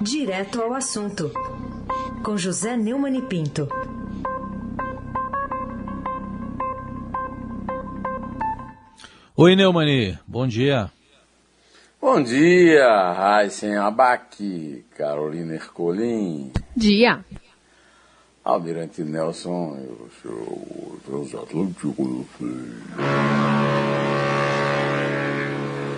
Direto ao assunto, com José Neumann e Pinto. Oi, Neumani, bom dia. Bom dia, Raíssen Abac, Carolina Ercolim. Dia. Almirante Nelson, eu sou o transatlântico.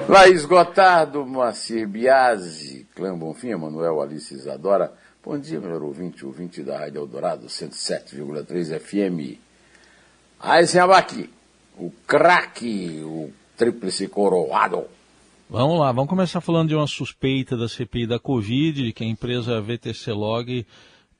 Laís Gotardo, Moacir Biasi, Clã Bonfim, Emanuel Alice Isadora. Bom dia, melhor ouvinte, ouvinte da Rádio Eldorado, 107,3 FM. Raíssen Abac, o craque, o tríplice coroado. Vamos lá, vamos começar falando de uma suspeita da CPI da Covid, de que a empresa VTC Log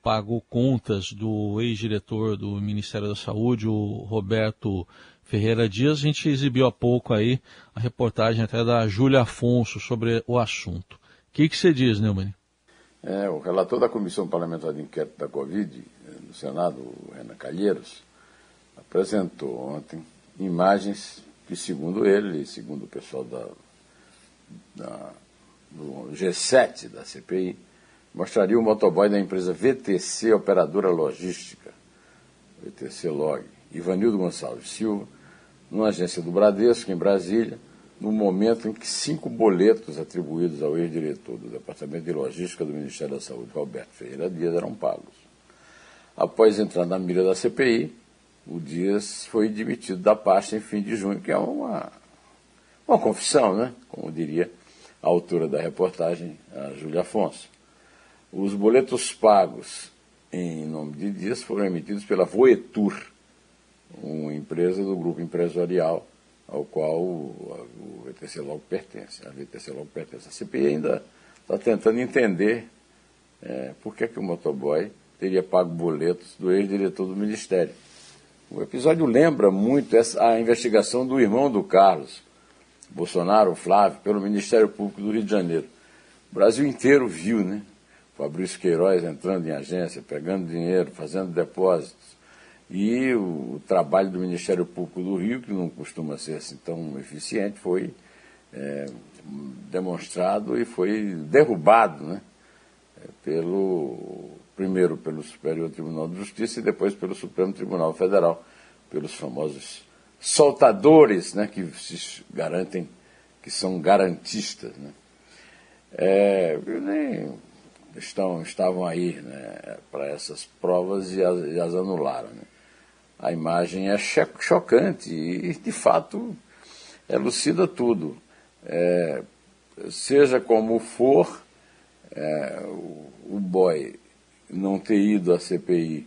pagou contas do ex-diretor do Ministério da Saúde, o Roberto Ferreira Dias. A gente exibiu há pouco aí a reportagem até da Júlia Afonso sobre o assunto. O que, que você diz, Neumann? É, o relator da Comissão Parlamentar de Inquérito da Covid, eh, no Senado, o Renan Calheiros, apresentou ontem imagens que, segundo ele, segundo o pessoal da, da, do G7 da CPI, mostraria o motoboy da empresa VTC Operadora Logística, VTC Log, Ivanildo Gonçalves Silva, numa agência do Bradesco, em Brasília, no momento em que cinco boletos atribuídos ao ex-diretor do Departamento de Logística do Ministério da Saúde, Roberto Ferreira Dias, eram pagos. Após entrar na mira da CPI, o Dias foi demitido da pasta em fim de junho, que é uma, uma confissão, né? como diria a autora da reportagem, a Júlia Afonso. Os boletos pagos em nome de Dias foram emitidos pela Voetur, uma empresa do grupo empresarial ao qual o, VTC logo pertence. A VTC logo pertence. A CPI ainda está tentando entender é, por que, que o motoboy teria pago boletos do ex-diretor do Ministério. O episódio lembra muito essa, a investigação do irmão do Carlos, Bolsonaro, Flávio, pelo Ministério Público do Rio de Janeiro. O Brasil inteiro viu, né? Fabrício Queiroz entrando em agência, pegando dinheiro, fazendo depósitos. E o, trabalho do Ministério Público do Rio, que não costuma ser assim tão eficiente, foi é, demonstrado e foi derrubado, né? Pelo, primeiro pelo Superior Tribunal de Justiça e depois pelo Supremo Tribunal Federal, pelos famosos soltadores né, que se garantem, que são garantistas. Né? É, nem estão, estavam aí né, para essas provas e as, e as anularam. Né? A imagem é chocante e, de fato, elucida tudo. É, seja como for, é, o, o boy não ter ido à CPI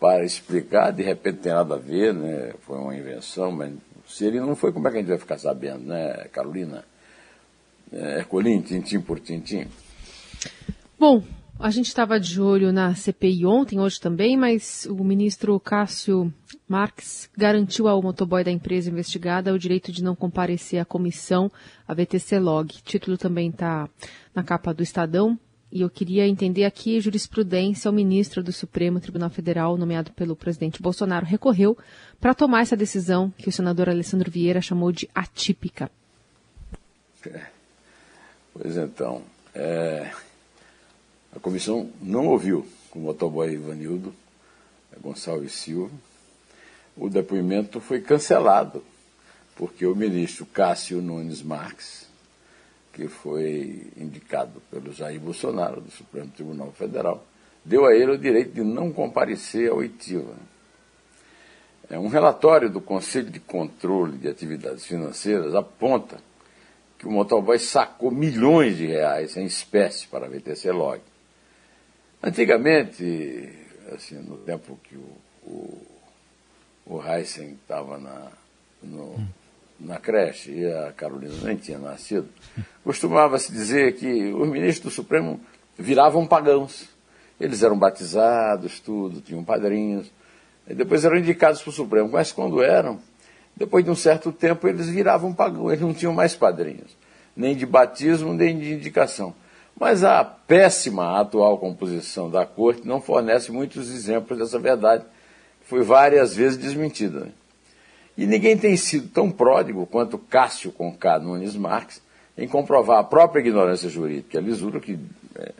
para explicar, de repente tem nada a ver, né? Foi uma invenção, mas se ele não foi, como é que a gente vai ficar sabendo, né, Carolina? É, Herculin, tintim por tintim. Bom, a gente estava de olho na CPI ontem, hoje também, mas o ministro Cássio Marques garantiu ao motoboy da empresa investigada o direito de não comparecer à comissão, a VTC Log. O título também está na capa do Estadão. E eu queria entender aqui a jurisprudência. O ministro do Supremo Tribunal Federal, nomeado pelo presidente Bolsonaro, recorreu para tomar essa decisão que o senador Alessandro Vieira chamou de atípica. É. Pois então, é, a comissão não ouviu o motoboy Ivanildo Gonçalves Silva. O depoimento foi cancelado, porque o ministro Cássio Nunes Marques que foi indicado pelo Jair Bolsonaro, do Supremo Tribunal Federal, deu a ele o direito de não comparecer ao ITIVA. É, um relatório do Conselho de Controle de Atividades Financeiras aponta que o motoboy sacou milhões de reais em espécie para a VTC Log. Antigamente, assim, no tempo que o, o, o Heisen estava no, na creche e a Carolina nem tinha nascido, costumava-se dizer que os ministros do Supremo viravam pagãos. Eles eram batizados, tudo, tinham padrinhos, e depois eram indicados para o Supremo. Mas quando eram, depois de um certo tempo, eles viravam pagãos, eles não tinham mais padrinhos, nem de batismo, nem de indicação. Mas a péssima atual composição da corte não fornece muitos exemplos dessa verdade, que foi várias vezes desmentida. Né? E ninguém tem sido tão pródigo quanto Cássio Conká Nunes Marques em comprovar a própria ignorância jurídica, a lisura que é,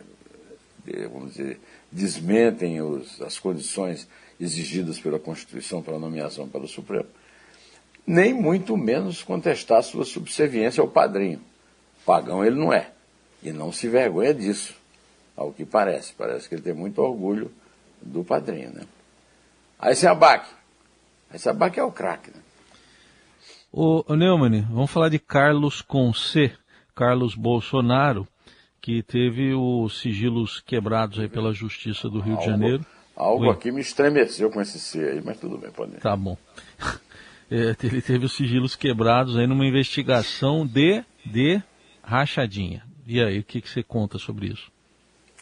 vamos dizer, desmentem os, as condições exigidas pela Constituição para nomeação pelo Supremo, nem muito menos contestar sua subserviência ao padrinho. Pagão ele não é. E não se vergonha disso, ao que parece. Parece que ele tem muito orgulho do padrinho. Né? Aí se abaque. Aí se abaque é o craque. Né? O, o Neumann, vamos falar de Carlos com C, Carlos Bolsonaro, que teve os sigilos quebrados aí pela Justiça do Rio algo, de Janeiro. Algo aqui me estremeceu com esse C aí, mas tudo bem, pode ir. Tá bom. É, ele teve os sigilos quebrados aí numa investigação de, de rachadinha. E aí, o que, que você conta sobre isso?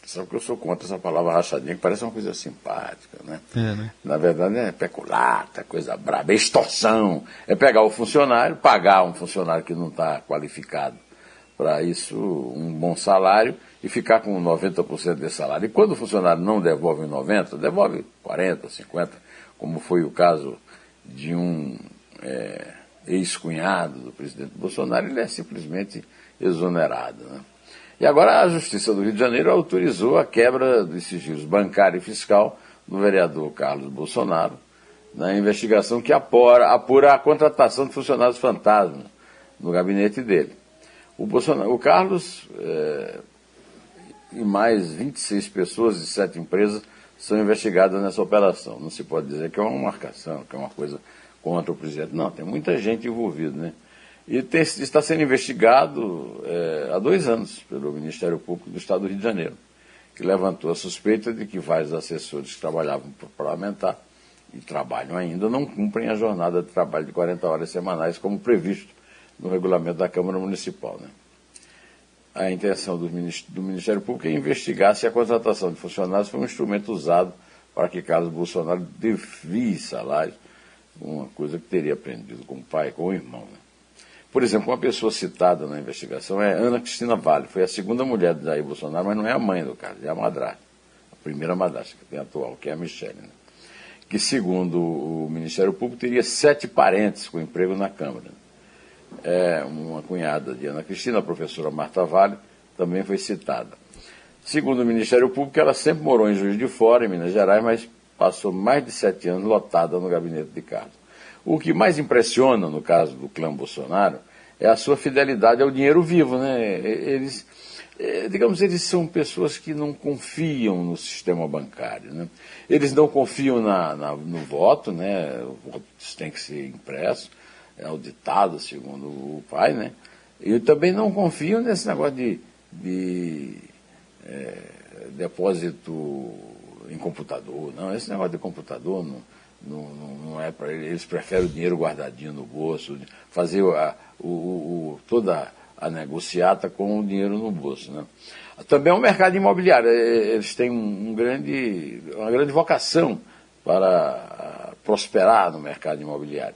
Sabe que eu sou contra essa palavra rachadinha, que parece uma coisa simpática, né? É, né? Na verdade é peculata, coisa braba, é extorsão. É pegar o funcionário, pagar um funcionário que não está qualificado para isso, um bom salário, e ficar com 90% desse salário. E quando o funcionário não devolve 90%, devolve 40%, 50%, como foi o caso de um é, ex-cunhado do presidente Bolsonaro, ele é simplesmente exonerado. Né? E agora a Justiça do Rio de Janeiro autorizou a quebra dos sigilos bancário e fiscal do vereador Carlos Bolsonaro na investigação que apura, apura a contratação de funcionários fantasma no gabinete dele. O, Bolsonaro, o Carlos é, e mais 26 pessoas de sete empresas são investigadas nessa operação. Não se pode dizer que é uma marcação, que é uma coisa contra o presidente. Não, tem muita gente envolvida, né? E tem, está sendo investigado é, há dois anos pelo Ministério Público do Estado do Rio de Janeiro, que levantou a suspeita de que vários assessores que trabalhavam para parlamentar e trabalham ainda não cumprem a jornada de trabalho de 40 horas semanais como previsto no regulamento da Câmara Municipal. Né? A intenção do Ministério Público é investigar se a contratação de funcionários foi um instrumento usado para que Carlos Bolsonaro devie salários, uma coisa que teria aprendido com o pai, com o irmão. Né? Por exemplo, uma pessoa citada na investigação é Ana Cristina Vale, foi a segunda mulher de Jair Bolsonaro, mas não é a mãe do cara, é a madrasta, a primeira madrasta que tem atual, que é a Michelle, né? que segundo o Ministério Público teria sete parentes com emprego na Câmara. É uma cunhada de Ana Cristina, a professora Marta Vale, também foi citada. Segundo o Ministério Público, ela sempre morou em Juiz de Fora, em Minas Gerais, mas passou mais de sete anos lotada no gabinete de Carlos. O que mais impressiona no caso do clã Bolsonaro é a sua fidelidade ao dinheiro vivo, né? Eles, é, digamos, eles são pessoas que não confiam no sistema bancário, né? Eles não confiam na, na, no voto, né? O voto tem que ser impresso, é auditado, segundo o pai, né? E também não confiam nesse negócio de, de é, depósito em computador, não. Esse negócio de computador não não, não, é para eles, preferem o dinheiro guardadinho no bolso, fazer a, o, o, toda a negociata com o dinheiro no bolso. Né? Também é um mercado imobiliário, eles têm um, grande, uma grande vocação para prosperar no mercado imobiliário.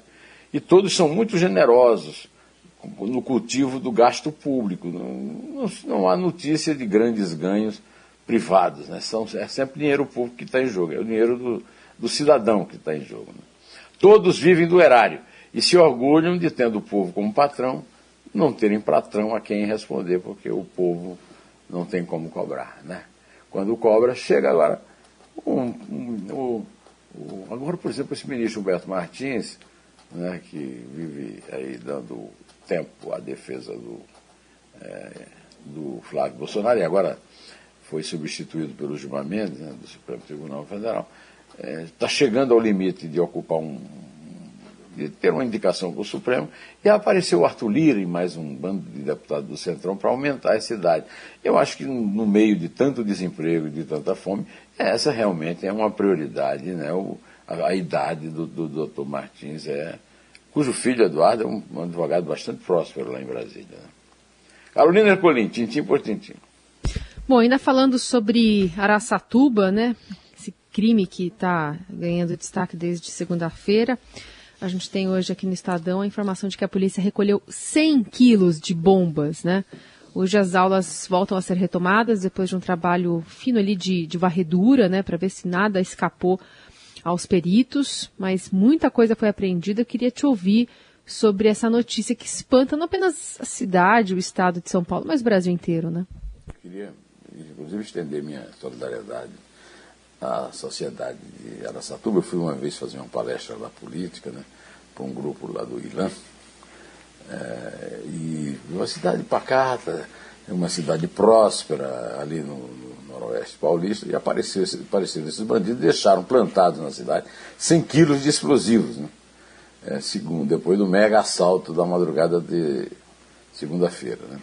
E todos são muito generosos no cultivo do gasto público. Não, não, não há notícia de grandes ganhos privados, né? São, é sempre dinheiro público que está em jogo, é o dinheiro do, do cidadão que está em jogo. Né? Todos vivem do erário e se orgulham de, tendo o povo como patrão, não terem patrão a quem responder, porque o povo não tem como cobrar. Né? Quando cobra, chega agora. Um, um, um, agora, por exemplo, esse ministro Humberto Martins, né, que vive aí dando tempo à defesa do, é, do Flávio Bolsonaro, e agora foi substituído pelo Gilmar Mendes, né, do Supremo Tribunal Federal está é, chegando ao limite de ocupar um. de ter uma indicação para o Supremo, e apareceu o Arthur Lira e mais um bando de deputados do Centrão para aumentar essa idade. Eu acho que no meio de tanto desemprego e de tanta fome, essa realmente é uma prioridade, né? O, a, a, idade do, do doutor Martins é. cujo filho Eduardo é um, um advogado bastante próspero lá em Brasília. Né? Carolina Ercolim, tintim por tintim. Bom, ainda falando sobre Araçatuba, né? crime que está ganhando destaque desde segunda-feira. A gente tem hoje aqui no Estadão a informação de que a polícia recolheu 100 quilos de bombas, né? Hoje as aulas voltam a ser retomadas depois de um trabalho fino ali de, de varredura, né, para ver se nada escapou aos peritos, mas muita coisa foi apreendida. Eu queria te ouvir sobre essa notícia que espanta não apenas a cidade, o estado de São Paulo, mas o Brasil inteiro, né? Eu queria inclusive estender minha solidariedade à sociedade de Aracatuba. Eu fui uma vez fazer uma palestra lá política, né, para um grupo lá do Irã. É, e uma cidade pacata, uma cidade próspera ali no, no noroeste paulista, e apareceu, apareceram esses bandidos deixaram plantados na cidade 100 quilos de explosivos, né? É, segundo, depois do mega assalto da madrugada de segunda-feira. Né?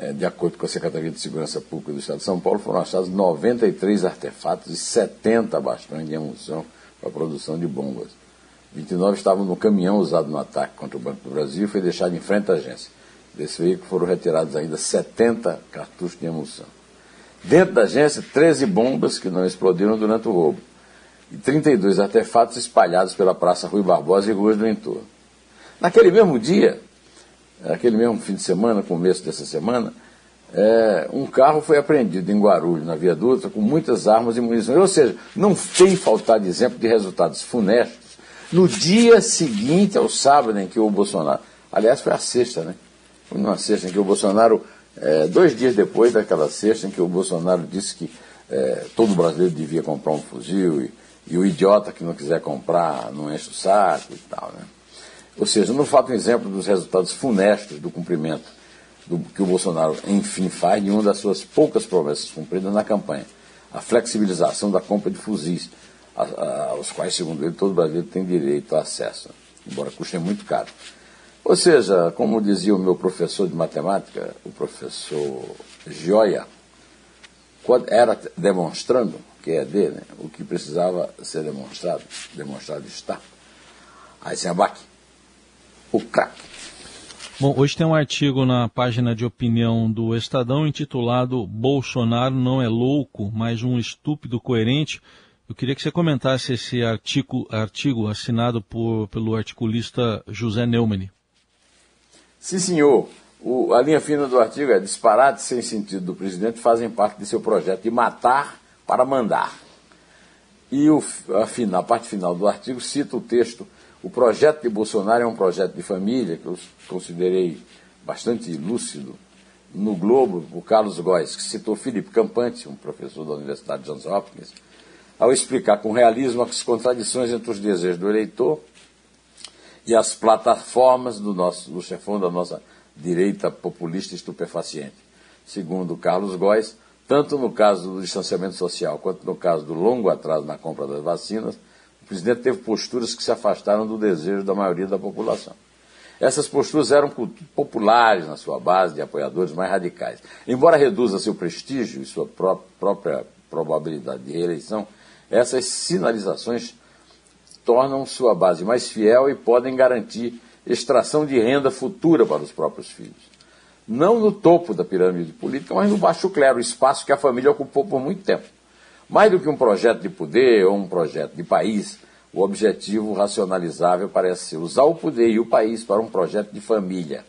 É, de acordo com a Secretaria de Segurança Pública do Estado de São Paulo, foram achados 93 artefatos e 70 bastões de emulsão para a produção de bombas. 29 estavam no caminhão usado no ataque contra o Banco do Brasil e foi deixado em frente à agência. Desse veículo foram retirados ainda 70 cartuchos de emulsão. Dentro da agência, 13 bombas que não explodiram durante o roubo e 32 artefatos espalhados pela Praça Rui Barbosa e ruas do entorno. Naquele mesmo dia, aquele mesmo fim de semana, começo dessa semana, é, um carro foi apreendido em Guarulhos, na Via Dutra, com muitas armas e munições. Ou seja, não tem faltado exemplo de resultados funestos no dia seguinte ao sábado em que o Bolsonaro. Aliás, foi a sexta, né? Foi numa sexta em que o Bolsonaro, é, dois dias depois daquela sexta em que o Bolsonaro disse que é, todo brasileiro devia comprar um fuzil e, e, o idiota que não quiser comprar não enche o saco e tal, né? Ou seja, não falta um exemplo dos resultados funestos do cumprimento do que o Bolsonaro, enfim, faz de uma das suas poucas promessas cumpridas na campanha, a flexibilização da compra de fuzis, a, a, aos quais, segundo ele, todo brasileiro tem direito a acesso, embora custem muito caro. Ou seja, como dizia o meu professor de matemática, o professor Gioia, era demonstrando, que é dele, né, o que precisava ser demonstrado, demonstrado está. Aí se abaque o craque. Bom, hoje tem um artigo na página de opinião do Estadão intitulado Bolsonaro não é louco, mas um estúpido coerente. Eu queria que você comentasse esse artigo, artigo assinado por, pelo articulista José Neumann. Sim, senhor. O, a linha fina do artigo é disparates sem sentido do presidente fazem parte de seu projeto de matar para mandar. E o, a, a parte final do artigo cita o texto o projeto de Bolsonaro é um projeto de família, que eu considerei bastante lúcido. No Globo, o Carlos Góes, que citou Felipe Campante, um professor da Universidade de Johns Hopkins, ao explicar com realismo as contradições entre os desejos do eleitor e as plataformas do, nosso, do chefão da nossa direita populista estupefaciente. Segundo Carlos Góes, tanto no caso do distanciamento social quanto no caso do longo atraso na compra das vacinas, presidente teve posturas que se afastaram do desejo da maioria da população. Essas posturas eram populares na sua base de apoiadores mais radicais. Embora reduza seu prestígio e sua pró própria probabilidade de reeleição, essas sinalizações tornam sua base mais fiel e podem garantir extração de renda futura para os próprios filhos. Não no topo da pirâmide política, mas no baixo clero, espaço que a família ocupou por muito tempo. Mais do que um projeto de poder ou um projeto de país, o objetivo racionalizável parece ser usar o poder e o país para um projeto de família.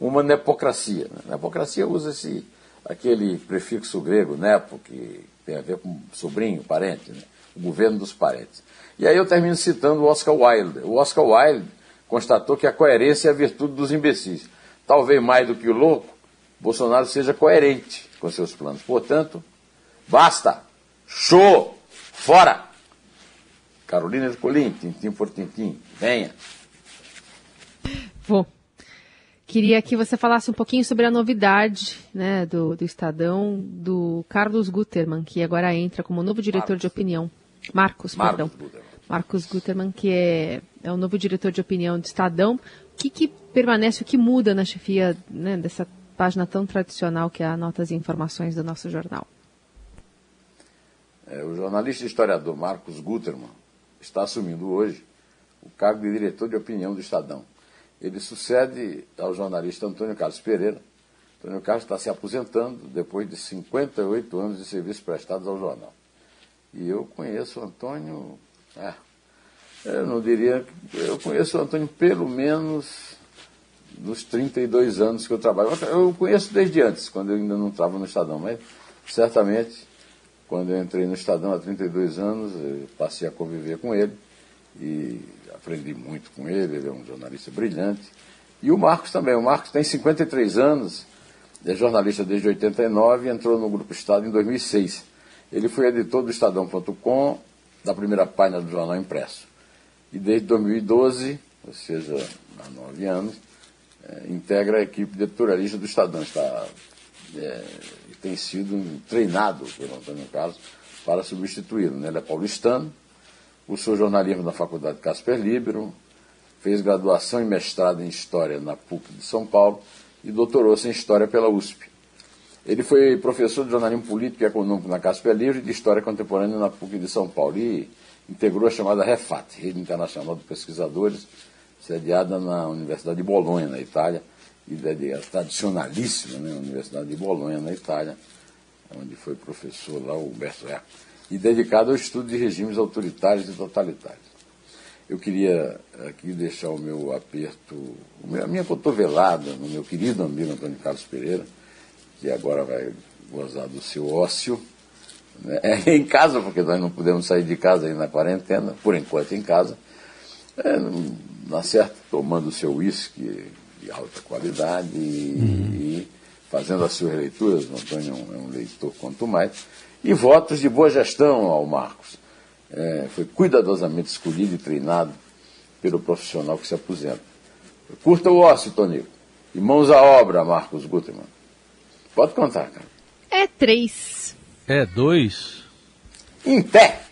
Uma nepocracia. Né? Nepocracia usa esse, aquele prefixo grego, nepo, que tem a ver com sobrinho, parente, né? o governo dos parentes. E aí eu termino citando o Oscar Wilde. O Oscar Wilde constatou que a coerência é a virtude dos imbecis. Talvez mais do que o louco, Bolsonaro seja coerente com seus planos. Portanto, basta! Show! Fora! Carolina Ercolim, tintim por tintim. Venha! Vou. Queria que você falasse um pouquinho sobre a novidade né, do, do Estadão, do Carlos Gutermann, que agora entra como novo diretor Marcos. de opinião. Marcos, Marcos perdão. Gutermann. Marcos Gutermann, que é, é o novo diretor de opinião do Estadão. O que, que permanece, o que muda na chefia né, dessa página tão tradicional que é a Notas e Informações do nosso jornal? É, o jornalista e historiador Marcos Gutermann está assumindo hoje o cargo de diretor de opinião do Estadão. Ele sucede ao jornalista Antônio Carlos Pereira. Antônio Carlos está se aposentando depois de 58 anos de serviços prestados ao jornal. E eu conheço o Antônio. É, eu não diria. Eu conheço o Antônio pelo menos dos 32 anos que eu trabalho. Eu conheço desde antes, quando eu ainda não estava no Estadão, mas certamente quando eu entrei no Estadão há 32 anos, passei a conviver com ele e aprendi muito com ele, ele é um jornalista brilhante. E o Marcos também, o Marcos tem 53 anos é jornalista desde 89 e entrou no Grupo Estado em 2006. Ele foi editor do Estadão.com, da primeira página do jornal impresso. E desde 2012, ou seja, há nove anos, é, integra a equipe de editorialista do Estadão. Está, é, tem sido treinado pelo Antônio Carlos para substituí-lo. Né? Ele é paulistano, cursou jornalismo na Faculdade Casper Libero, fez graduação e mestrado em História na PUC de São Paulo e doutorou-se em História pela USP. Ele foi professor de jornalismo político e econômico na Casper Livre e de História Contemporânea na PUC de São Paulo e integrou a chamada REFAT, Rede Internacional de Pesquisadores, sediada na Universidade de Bolonha, na Itália, e tradicionalíssima né, Universidade de Bolonha, na Itália, onde foi professor lá, o Humberto Eco, e dedicado ao estudo de regimes autoritários e totalitários. Eu queria aqui deixar o meu aperto, a minha cotovelada no meu querido amigo Antônio Carlos Pereira, que agora vai gozar do seu ócio, né? É em casa, porque nós não podemos sair de casa aí na quarentena, por enquanto em casa, é, na certa, tomando o seu uísque de alta qualidade e, uhum. e, fazendo as suas leituras, o Antônio é um leitor quanto mais, e votos de boa gestão ao Marcos é, foi cuidadosamente escolhido e treinado pelo profissional que se aposenta. Curta o ócio, Tonico. E mãos à obra, Marcos Gutermann. Pode contar, cara. É três. É dois. Em pé.